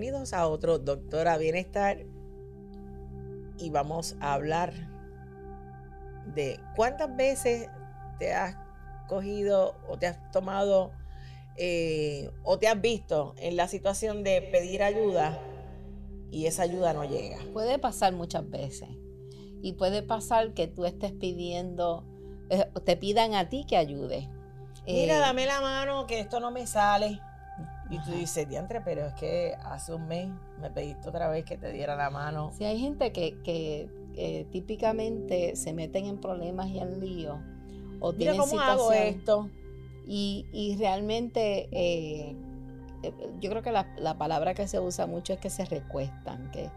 Bienvenidos a otro Doctora Bienestar y vamos a hablar de cuántas veces te has cogido o te has tomado eh, o te has visto en la situación de pedir ayuda y esa ayuda no llega. Puede pasar muchas veces y puede pasar que tú estés pidiendo, eh, te pidan a ti que ayudes. Mira, Eh, dame la mano que esto no me sale. Y tú dices, diantre, pero es que hace un mes me pediste otra vez que te diera la mano. Si hay gente que, que, eh, típicamente se meten en problemas y en líos o Mira tienen cómo hago esto. y, y realmente eh, eh, yo creo que la, la palabra que se usa mucho es que se recuestan, que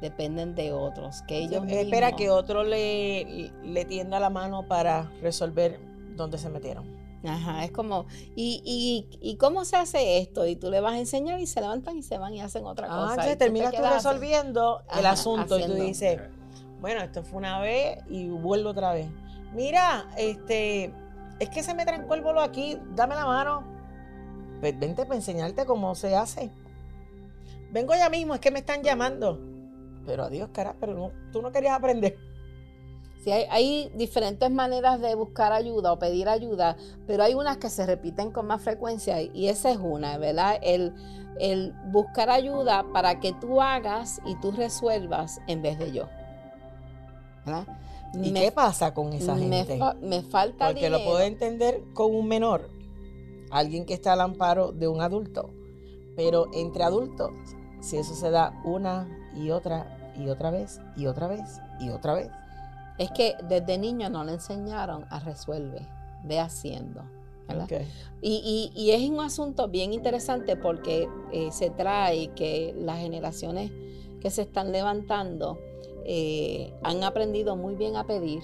dependen de otros, que ellos Espera mismos- que otro le, le tienda la mano para resolver dónde se metieron. Ajá, es como, ¿y, y, ¿y cómo se hace esto? Y tú le vas a enseñar y se levantan y se van y hacen otra Ah, cosa. te terminas tú resolviendo el asunto y tú dices, bueno, esto fue una vez y vuelvo otra vez. Mira, este, es que se me trancó el bolo aquí, dame la mano. Pues vente para enseñarte cómo se hace. Vengo ya mismo, es que me están llamando. Pero adiós, cara, pero no, tú no querías aprender. Sí, hay, hay diferentes maneras de buscar ayuda o pedir ayuda, pero hay unas que se repiten con más frecuencia y esa es una, ¿verdad? El, el buscar ayuda para que tú hagas y tú resuelvas en vez de yo. ¿verdad? ¿Y Me- qué pasa con esa me, gente? fa- me falta Porque dinero. lo puedo entender con un menor, alguien que está al amparo de un adulto. Pero entre adultos, si eso se da una y otra y otra vez y otra vez y otra vez. Es que desde niño no le enseñaron a resuelver, ve haciendo. ¿verdad? Ok. Y, y- y es un asunto bien interesante porque eh, se trae que las generaciones que se están levantando eh, han aprendido muy bien a pedir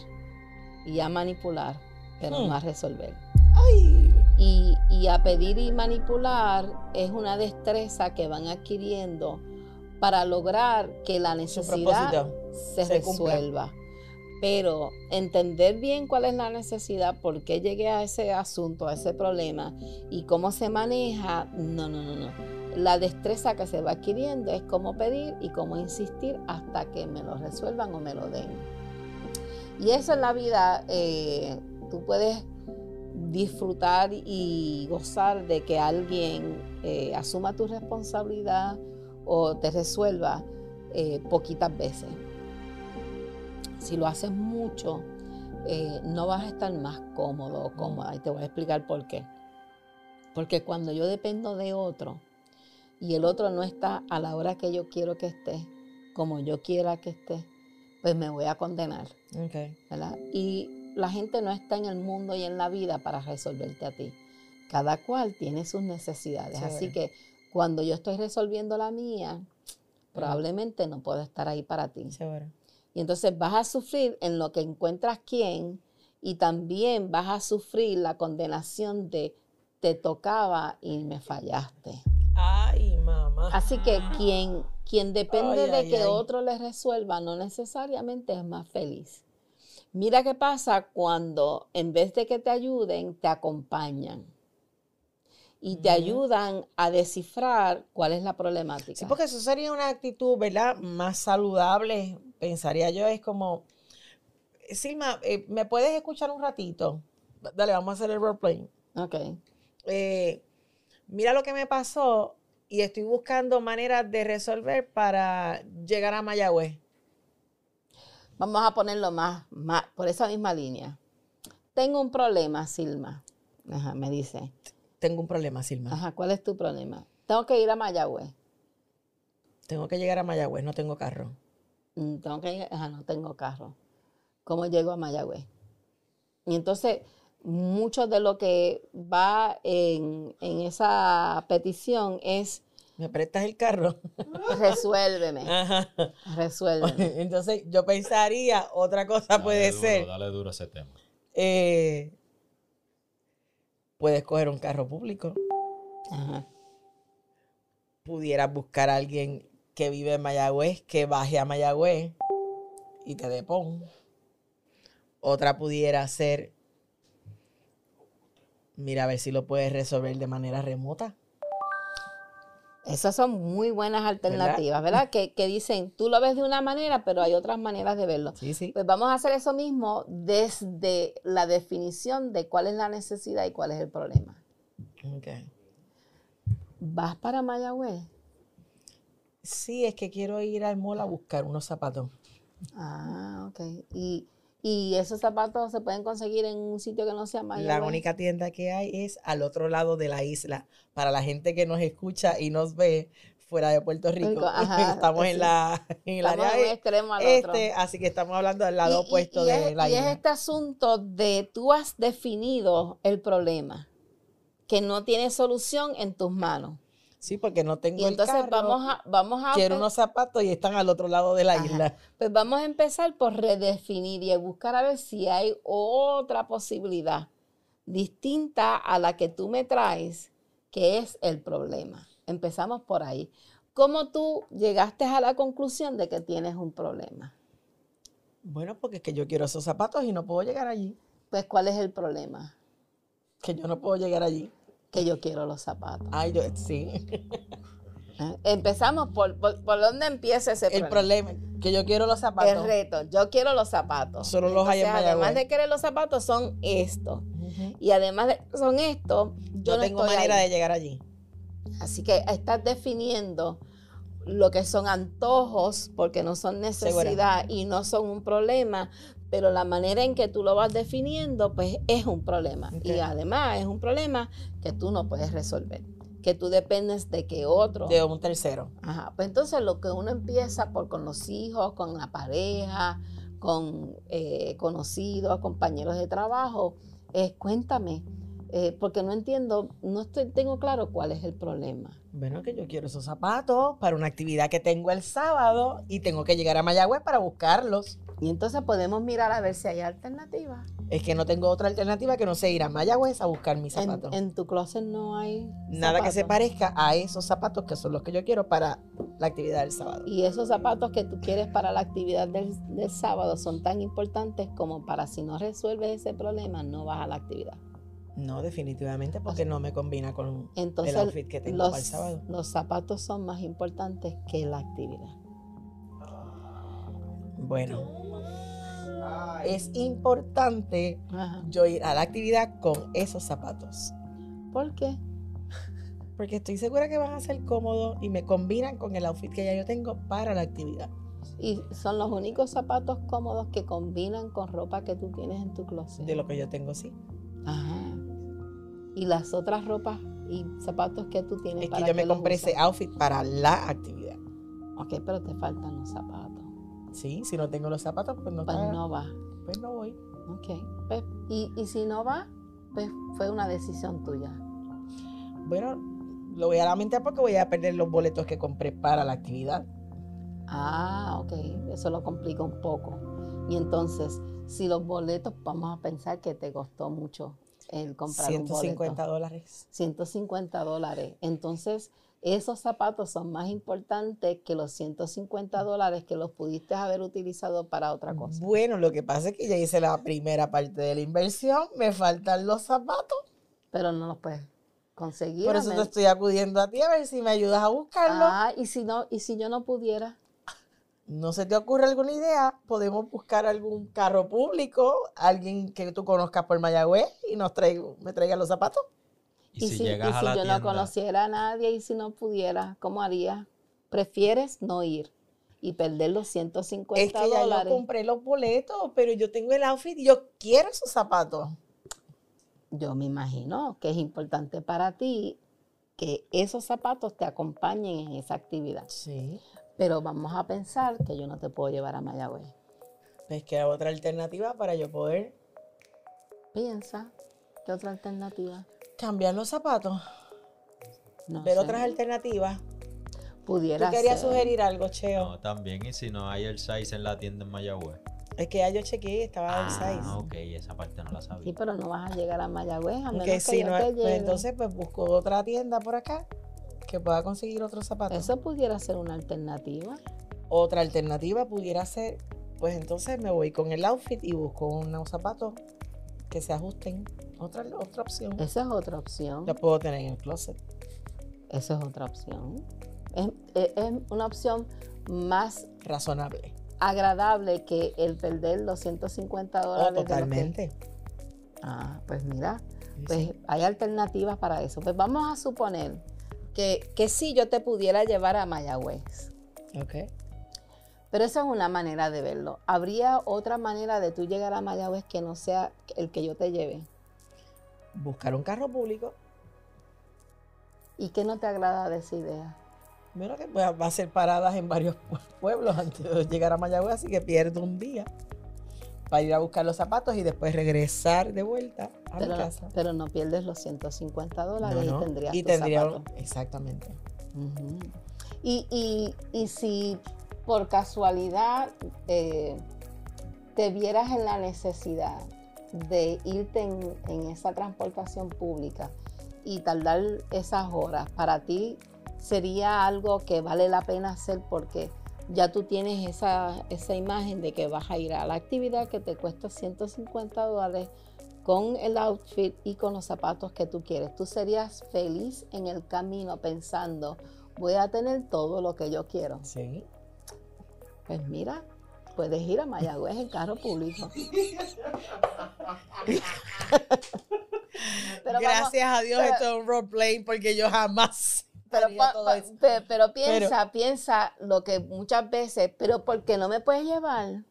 y a manipular, pero Hmm. no a resolver. Ay, Y, y a pedir y manipular es una destreza que van adquiriendo para lograr que la necesidad se, cumpla. Pero entender bien cuál es la necesidad, por qué llegué a ese asunto, a ese problema y cómo se maneja, no, no, no, no. La destreza que se va adquiriendo es cómo pedir y cómo insistir hasta que me lo resuelvan o me lo den. Y eso en la vida, eh, tú puedes disfrutar y gozar de que alguien eh, asuma tu responsabilidad o te resuelva eh, poquitas veces. Si lo haces mucho, eh, no vas a estar más cómodo o cómoda. Y te voy a explicar por qué. Porque cuando yo dependo de otro y el otro no está a la hora que yo quiero que esté, como yo quiera que esté, pues me voy a condenar. Ok. ¿verdad? Y la gente no está en el mundo y en la vida para resolverte a ti. Cada cual tiene sus necesidades. Así que cuando yo estoy resolviendo la mía, probablemente no puedo estar ahí para ti. Chévere. Y entonces vas a sufrir en lo que encuentras quién y también vas a sufrir la condenación de te tocaba y me fallaste. Ay, mamá. Así que quien, quien depende Ay, de ay, que ay. otro le resuelva no necesariamente es más feliz. Mira qué pasa cuando en vez de que te ayuden, te acompañan y te ayudan a descifrar cuál es la problemática. Sí, porque eso sería una actitud, ¿verdad? Más saludable, pensaría yo. Es como, Silma, eh, ¿me puedes escuchar un ratito? Dale, vamos a hacer el roleplay. Ok. Eh, mira lo que me pasó y estoy buscando maneras de resolver para llegar a Mayagüez. Vamos a ponerlo más, más por esa misma línea. Tengo un problema, Silma. Ajá, me dice. Tengo un problema, Silma. Ajá, ¿cuál es tu problema? Tengo que ir a Mayagüez. Tengo que llegar a Mayagüez, no tengo carro. Mm, Tengo que ir, ajá, no tengo carro. ¿Cómo llego a Mayagüez? Y entonces, mucho de lo que va en, en esa petición es ¿Me prestas el carro? resuélveme, Ajá. resuélveme. Entonces, yo pensaría, otra cosa Dale puede duro, ser, Dale duro a ese tema. eh, puedes coger un carro público, Ajá. pudieras buscar a alguien que vive en Mayagüez, que baje a Mayagüez y te depon. Otra pudiera ser, mira a ver si lo puedes resolver de manera remota. Esas son muy buenas alternativas, ¿verdad? Que, que dicen, tú lo ves de una manera, pero hay otras maneras de verlo. Sí, sí. Pues vamos a hacer eso mismo desde la definición de cuál es la necesidad y cuál es el problema. Ok. ¿Vas para Mayagüez? Sí, es que quiero ir al mall a buscar unos zapatos. Ah, ok. ¿Y, y esos zapatos se pueden conseguir en un sitio que no sea Mayagüez? La única tienda que hay es al otro lado de la isla. Para la gente que nos escucha y nos ve fuera de Puerto Rico, ajá, estamos sí. en la en el área de un e- extremo al otro. este, así que estamos hablando del lado Y- opuesto y de es, la y es isla. este asunto de tú has definido el problema, que no tiene solución en tus manos. Sí, porque no tengo Y el entonces carro, vamos a, vamos a quiero unos zapatos y están al otro lado de la Ajá. isla. Pues vamos a empezar por redefinir y buscar a ver si hay otra posibilidad distinta a la que tú me traes, que es el problema. Empezamos por ahí. ¿Cómo tú llegaste a la conclusión de que tienes un problema? Bueno, porque es que yo quiero esos zapatos y no puedo llegar allí. Pues, ¿cuál es el problema? Que yo no puedo llegar allí. Que yo quiero los zapatos. Ay, yo, sí. Empezamos por, por, por dónde empieza ese El problema. problema, que yo quiero los El zapatos. reto, yo quiero los zapatos. Solo los hay en Además Mayagüez. de querer los zapatos, son estos. Y además de son estos, yo Yo no tengo estoy manera ahí. de llegar allí. Así que estás definiendo lo que son antojos, porque no son necesidad y no son un problema, pero la manera en que tú lo vas definiendo, pues es un problema. Y además es un problema que tú no puedes resolver, que tú dependes de que otro... De un tercero. Ajá, pues entonces lo que uno empieza por con los hijos, con la pareja, con eh, conocidos, compañeros de trabajo, es cuéntame, eh, porque no entiendo, no estoy, tengo claro cuál es el problema. Bueno, que yo quiero esos zapatos para una actividad que tengo el sábado y tengo que llegar a Mayagüez para buscarlos. Y entonces podemos mirar a ver si hay alternativas. Es que no tengo otra alternativa que no sea ir a Mayagüez a buscar mis zapatos. en tu closet no hay Nada que se parezca a esos zapatos que son los que yo quiero para la actividad del sábado. Y esos zapatos que tú quieres para la actividad del, del sábado son tan importantes como para si no resuelves ese problema, no vas a la actividad. No, definitivamente, porque no me combina con Entonces, el outfit que tengo los, para el sábado. los zapatos son más importantes que la actividad. Bueno, es importante Ajá. yo ir a la actividad con esos zapatos. ¿Por qué? Porque estoy segura que van a ser cómodos y me combinan con el outfit que ya yo tengo para la actividad. Y son los únicos zapatos cómodos que combinan con ropa que tú tienes en tu closet. De lo que yo tengo, sí. Ajá. Y las otras ropas y zapatos que tú tienes Es que para yo me compré ese outfit para la actividad. Ok, pero te faltan los zapatos. Sí, si no tengo los zapatos, pues no, Pues está- no va. pues no voy. Ok. Pues, y, y si no va, pues fue una decisión tuya. Bueno, lo voy a lamentar porque voy a perder los boletos que compré para la actividad. Ah, ok. Eso lo complica un poco. Y entonces, si los boletos, vamos a pensar que te costó mucho el comprar un 150 boleto. dólares. 150 dólares. Entonces, esos zapatos son más importantes que los 150 dólares que los pudiste haber utilizado para otra cosa. Bueno, lo que pasa es que ya hice la primera parte de la inversión, me faltan los zapatos. Pero no los puedes conseguir. Por eso te estoy acudiendo a ti a ver si me ayudas a buscarlos. Ah, y si no, y si yo no pudiera. ¿No se te ocurre alguna idea? Podemos buscar algún carro público, alguien que tú conozcas por Mayagüez y nos traiga, me traiga los zapatos. Y, si, llegas si la yo tienda, no conociera a nadie y si no pudiera, ¿cómo haría? ¿Prefieres no ir y perder los 150 Es que ya dólares? yo compré los boletos, pero yo tengo el outfit y yo quiero esos zapatos. Yo me imagino que es importante para ti que esos zapatos te acompañen en esa actividad. Sí. Pero vamos a pensar que yo no te puedo llevar a Mayagüez. Es que hay otra alternativa para yo poder Piensa, ¿qué otra alternativa? Cambiar los zapatos, No ver sé. otras alternativas. ¿Tú Pudiera querías ser. sugerir algo, Cheo? No, también, y si no hay el size en la tienda en Mayagüez. Es que ya yo chequeé, estaba el Ah, 6. ok, esa parte no la sabía. Sí, pero no vas a llegar a Mayagüez a menos Que que si yo no, te pues entonces pues busco otra tienda por acá que pueda conseguir otros zapatos. Eso pudiera ser una alternativa. Otra alternativa pudiera ser, pues entonces me voy con el outfit y busco unos zapatos que se ajusten. Otra, otra opción. Esa es otra opción. La puedo tener en el closet. Eso es otra opción. Es, es- es una opción más Razonable. agradable que el perder los 150 Oh, dólares. de que- totalmente. Ah, pues mira, Sí, pues sí. hay alternativas para eso. Pues vamos a suponer que, que sí yo te pudiera llevar a Mayagüez. Ok. Pero esa es una manera de verlo. ¿Habría otra manera de tú llegar a Mayagüez que no sea el que yo te lleve? Buscar un carro público. ¿Y qué no te agrada de esa idea? Bueno, que va va a ser paradas en varios pue- pueblos antes de llegar a Mayagüez, así que pierdo un día para ir a buscar los zapatos y después regresar de vuelta a Pero, mi casa. pero no pierdes los 150 dólares No, no. y tendrías y tus tendría zapatos. exactamente. Ujú. y, y- y si por casualidad eh, te vieras en la necesidad de irte en, en esa transportación pública y tardar esas horas, para ti sería algo que vale la pena hacer porque ya tú tienes esa, esa imagen de que vas a ir a la actividad que te cuesta 150 dólares con el outfit y con los zapatos que tú quieres. Tú serías feliz en el camino pensando, voy a tener todo lo que yo quiero. Sí. Pues mira, puedes ir a Mayagüez en carro público. Pero vamos- Gracias a Dios pero- esto es un roleplay porque yo jamás Pero, haría pa- todo pa- eso. pe- pero piensa, piensa lo que muchas veces, pero ¿por qué no me puedes llevar?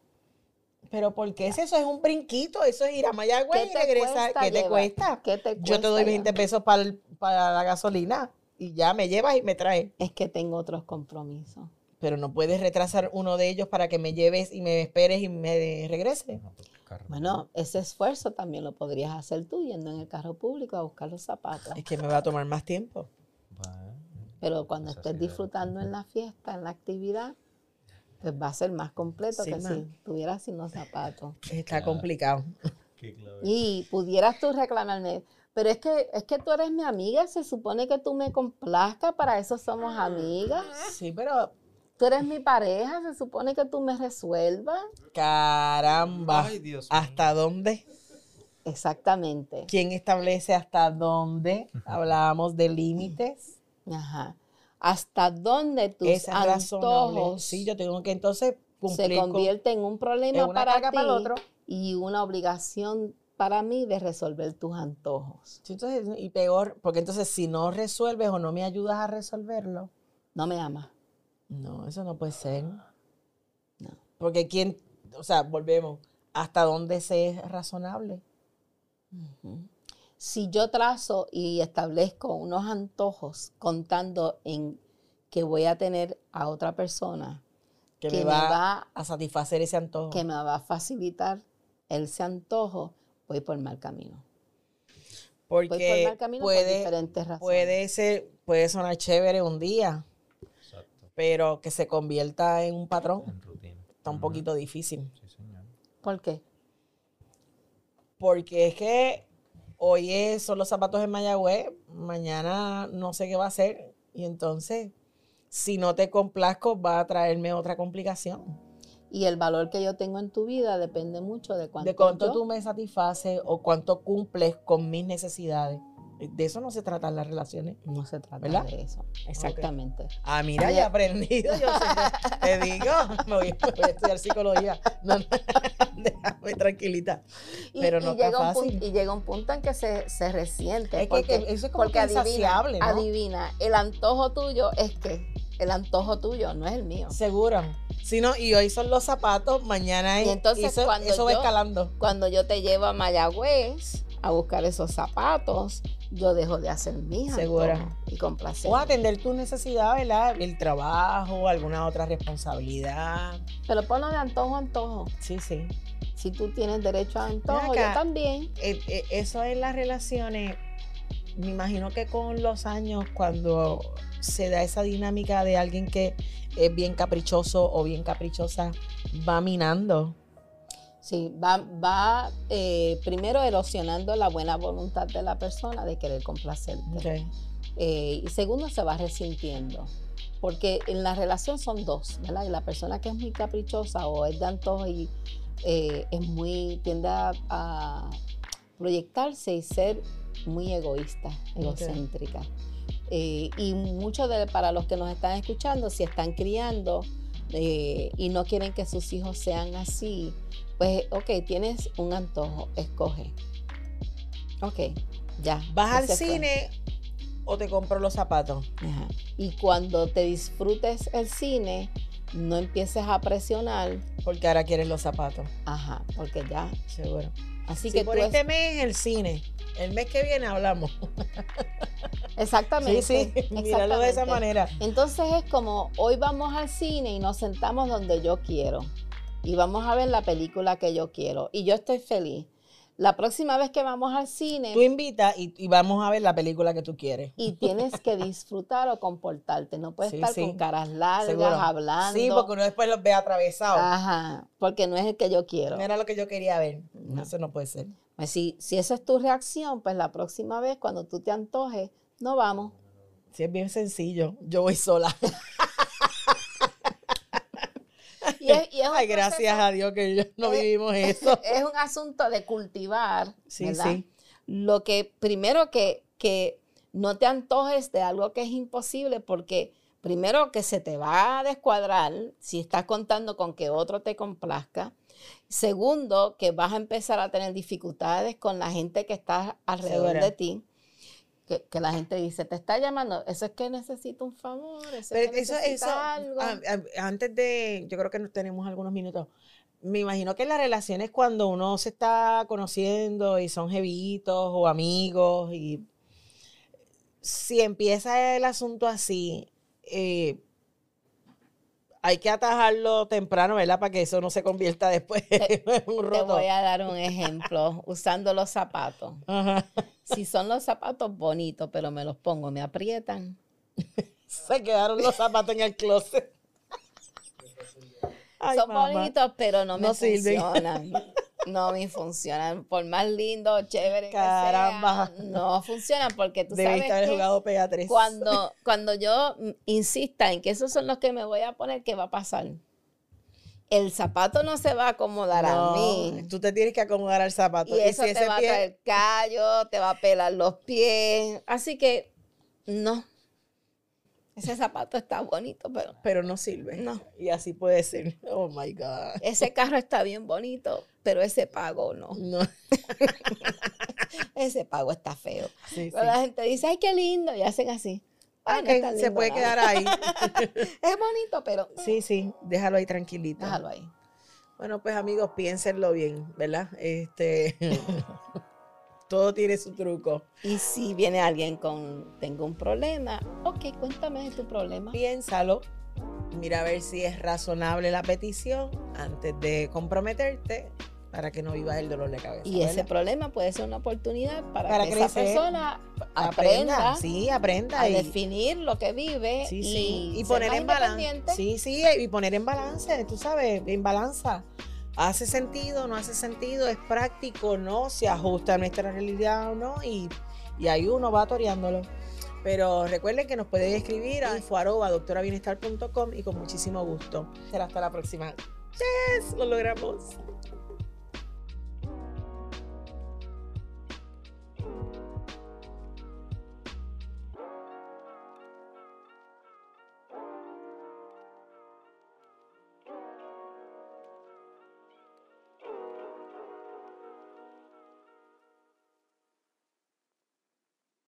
Pero ¿por qué es eso? Es un brinquito, eso es ir a Mayagüez y regresar. ¿Qué te cuesta? ¿Qué te Yo te doy cuesta 20 llevar? pesos para, el- para la gasolina y ya me llevas y me traes. Es que tengo otros compromisos. Pero no puedes retrasar uno de ellos para que me lleves y me esperes y me regreses. No, pues. Bueno, ese esfuerzo también lo podrías hacer tú yendo en el carro público a buscar los zapatos. Es que me va a tomar más tiempo. Pero cuando Esa estés disfrutando en la fiesta, en la actividad, pues va a ser más completo Sí, que si estuvieras sin los zapatos. Está Claro. complicado. Y pudieras tú reclamarme, pero es que, es que tú eres mi amiga, se supone que tú me complazcas, para eso somos amigas. Sí, pero Tú eres mi pareja, se supone que tú me resuelvas. caramba. Ay, Dios mío. ¿Hasta dónde? Exactamente. ¿Quién establece hasta dónde? Hablábamos de límites. Ajá. ¿Hasta dónde tus Es razonable. antojos Sí, yo tengo que entonces se cumplir con convierten en un problema en para ti para el otro. y una obligación para mí de resolver tus antojos? Entonces, y peor, porque entonces si no resuelves o no me ayudas a resolverlo, No me amas. No, eso no puede ser. No. Porque quién, o sea, volvemos, ¿hasta dónde se es razonable? Si yo trazo y establezco unos antojos contando en que voy a tener a otra persona Que, que me me va, a satisfacer ese antojo. que me va a facilitar ese antojo, voy por mal camino. Voy por porque mal camino por puede, diferentes razones. puede ser, puede sonar chévere un día. Pero que se convierta en un patrón En rutina. está un poquito difícil. Sí, señor. ¿Por qué? Porque es que hoy es- son los zapatos en Mayagüez, mañana no sé qué va a hacer. Y entonces, si no te complazco, va a traerme otra complicación. Y el valor que yo tengo en tu vida depende mucho de cuánto, de cuánto yo- tú me satisfaces o cuánto cumples con mis necesidades. De eso no se tratan las relaciones. No se trata ¿Verdad? de eso. Exactamente. Ah, mira, ya he aprendido. Yo siempre te digo, me voy, me voy a estudiar psicología. No, no, déjame tranquilita. Y, Pero y no está llega un fácil. punto, y llega un punto en que se, se resiente. Es que- porque, que eso es como porque adivina, ¿no? adivina, el antojo tuyo es que el antojo tuyo no es el mío. Seguro. Si no, y hoy son los zapatos, mañana es. Y entonces eso, cuando eso va yo- escalando. Cuando yo te llevo a Mayagüez a buscar esos zapatos, yo dejo de hacer mis Segura. y complacer. O atender tu necesidad, ¿verdad? El trabajo, alguna otra responsabilidad. Pero ponlo de antojo a antojo. Sí, sí. Si tú tienes derecho a antojo, acá. yo también. Eh, eh, eso en las relaciones, me imagino que con los años, cuando se da esa dinámica de alguien que es bien caprichoso o bien caprichosa, va minando. Sí, va, va eh, primero erosionando la buena voluntad de la persona de querer complacerte. Eh, y segundo, se va resintiendo. Porque en la relación son dos, ¿verdad? Y la persona que es muy caprichosa o es de antojo y eh, es muy, tiende a, a proyectarse y ser muy egoísta, egocéntrica. Eh, y muchos de para los que nos están escuchando, si están criando eh, y no quieren que sus hijos sean así, pues ok, tienes un antojo, escoge. Ok, ya. ¿Vas al fue. cine o te compro los zapatos? Ajá. Y cuando te disfrutes el cine, no empieces a presionar, Porque ahora quieres los zapatos. ajá, porque ya. Seguro. Así que por tú es- este mes el cine, el mes que viene hablamos. exactamente. Sí, sí, míralo de esa manera. Entonces es como hoy vamos al cine y nos sentamos donde yo quiero y vamos a ver la película que yo quiero y yo estoy feliz. La próxima vez que vamos al cine Tú invitas y, y vamos a ver la película que tú quieres. y tienes que disfrutar o comportarte, no puedes Sí, estar sí. con caras largas Seguro. hablando. Sí, porque uno después los ve atravesados. Ajá, porque no es el que yo quiero. No era lo que yo quería ver. No. Eso no puede ser. Pues si, si esa es tu reacción, pues la próxima vez cuando tú te antojes, no vamos. Sí, es bien sencillo. Yo voy sola. Y es, y es un Ay, gracias proceso- a Dios que yo- no vivimos eso. es un asunto de cultivar, Sí, ¿verdad? sí. Lo que primero que, que no te antojes de algo que es imposible porque primero que se te va a descuadrar si estás contando con que otro te complazca. Segundo, que vas a empezar a tener dificultades con la gente que está alrededor Segura. de ti. Que, que la gente dice, te está llamando, eso es que necesito un favor, eso es que eso, algo. antes de, yo creo que nos tenemos algunos minutos. Me imagino que las relaciones cuando uno se está conociendo y son jevitos o amigos y si empieza el asunto así, eh, hay que atajarlo temprano, ¿verdad? Para que eso no se convierta después en un Te roto. voy a dar un ejemplo usando los zapatos. Ajá. Si son los zapatos bonitos, pero me los pongo, me aprietan. Se quedaron los zapatos en el closet. Ay, son mamá. bonitos, pero no me No sirven. No me funcionan. Por más lindo, chévere que Caramba. sean, no funcionan porque tú Debiste sabes haber que jugado pega 3. cuando, cuando yo insista en que esos son los que me voy a poner, ¿qué va a pasar? El zapato no se va a acomodar a mí. Tú te tienes que acomodar al zapato. Y eso si te ese va pie- a traer callo, te va a pelar los pies. Así que, no. Ese zapato está bonito, pero pero no sirve. No. Y así puede ser. Oh my God. ese carro está bien bonito, pero ese pago no. No. Ese pago está feo. Sí, la gente dice, ay, qué lindo, y hacen así. Ay, no es tan se puede nada. quedar ahí. Es bonito, pero sí, sí. Déjalo ahí tranquilito. déjalo ahí. Bueno, pues amigos, piénsenlo bien, ¿verdad? Este. todo tiene su truco. Y si viene alguien con, tengo un problema, ok, cuéntame de tu problema. Piénsalo. Mira a ver si es razonable la petición antes de comprometerte para que no vivas el dolor de cabeza. Y ese ¿verdad? problema puede ser una oportunidad para, Para que esa crecer. persona aprenda Sí, aprenda. a y- definir lo que vive Sí, y, sí. Y ser poner en balance. Sí, sí, y poner en balance, tú sabes, en balanza. ¿Hace sentido? ¿No hace sentido? ¿Es práctico? ¿No? ¿Se ajusta a nuestra realidad o no? Y, y ahí uno va toreándolo. Pero recuerden que nos pueden escribir a doctorabienestar.com y con muchísimo gusto. Será hasta la próxima. ¡Yes! Lo logramos.